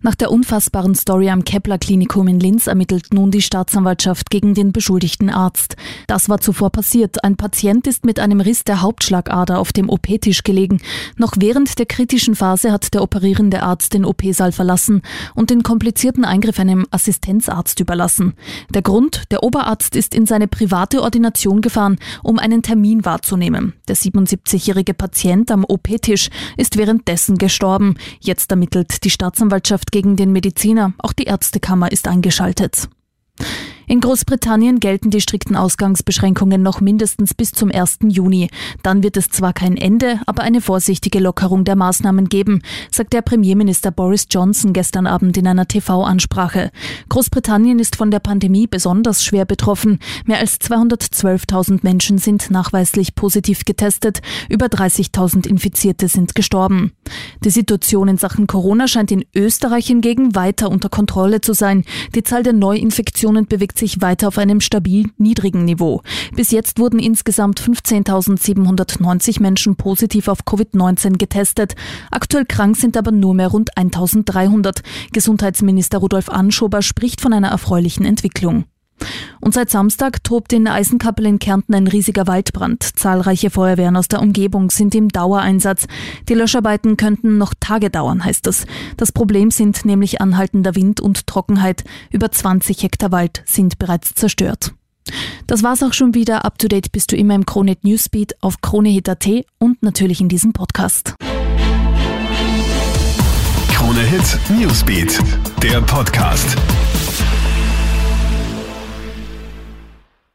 Nach der unfassbaren Story am Kepler-Klinikum in Linz ermittelt nun die Staatsanwaltschaft gegen den beschuldigten Arzt. Das war zuvor passiert. Ein Patient ist mit einem Riss der Hauptschlagader auf dem OP-Tisch gelegen. Noch während der kritischen Phase hat der operierende Arzt den OP-Saal verlassen und den komplizierten Eingriff einem Assistenzarzt überlassen. Der Grund, der Oberarzt ist in seine private Ordination gefahren, um einen Termin wahrzunehmen. Der 77-jährige Patient am OP-Tisch ist währenddessen gestorben. Jetzt ermittelt die Staatsanwaltschaft gegen den Mediziner. Auch die Ärztekammer ist eingeschaltet. In Großbritannien gelten die strikten Ausgangsbeschränkungen noch mindestens bis zum 1. Juni. Dann wird es zwar kein Ende, aber eine vorsichtige Lockerung der Maßnahmen geben, sagt der Premierminister Boris Johnson gestern Abend in einer TV-Ansprache. Großbritannien ist von der Pandemie besonders schwer betroffen. Mehr als 212.000 Menschen sind nachweislich positiv getestet, über 30.000 Infizierte sind gestorben. Die Situation in Sachen Corona scheint in Österreich hingegen weiter unter Kontrolle zu sein. Die Zahl der Neuinfektionen bewegt sich weiter auf einem stabil niedrigen Niveau. Bis jetzt wurden insgesamt 15.790 Menschen positiv auf Covid-19 getestet. Aktuell krank sind aber nur mehr rund 1.300. Gesundheitsminister Rudolf Anschober spricht von einer erfreulichen Entwicklung. Und seit Samstag tobt in Eisenkappel in Kärnten ein riesiger Waldbrand. Zahlreiche Feuerwehren aus der Umgebung sind im Dauereinsatz. Die Löscharbeiten könnten noch Tage dauern, heißt es. Das Problem sind nämlich anhaltender Wind und Trockenheit. Über 20 Hektar Wald sind bereits zerstört. Das war's auch schon wieder. Up to date bist du immer im Kronehit Newsbeat auf kronehit.at und natürlich in diesem Podcast. Kronehit Newsbeat, der Podcast.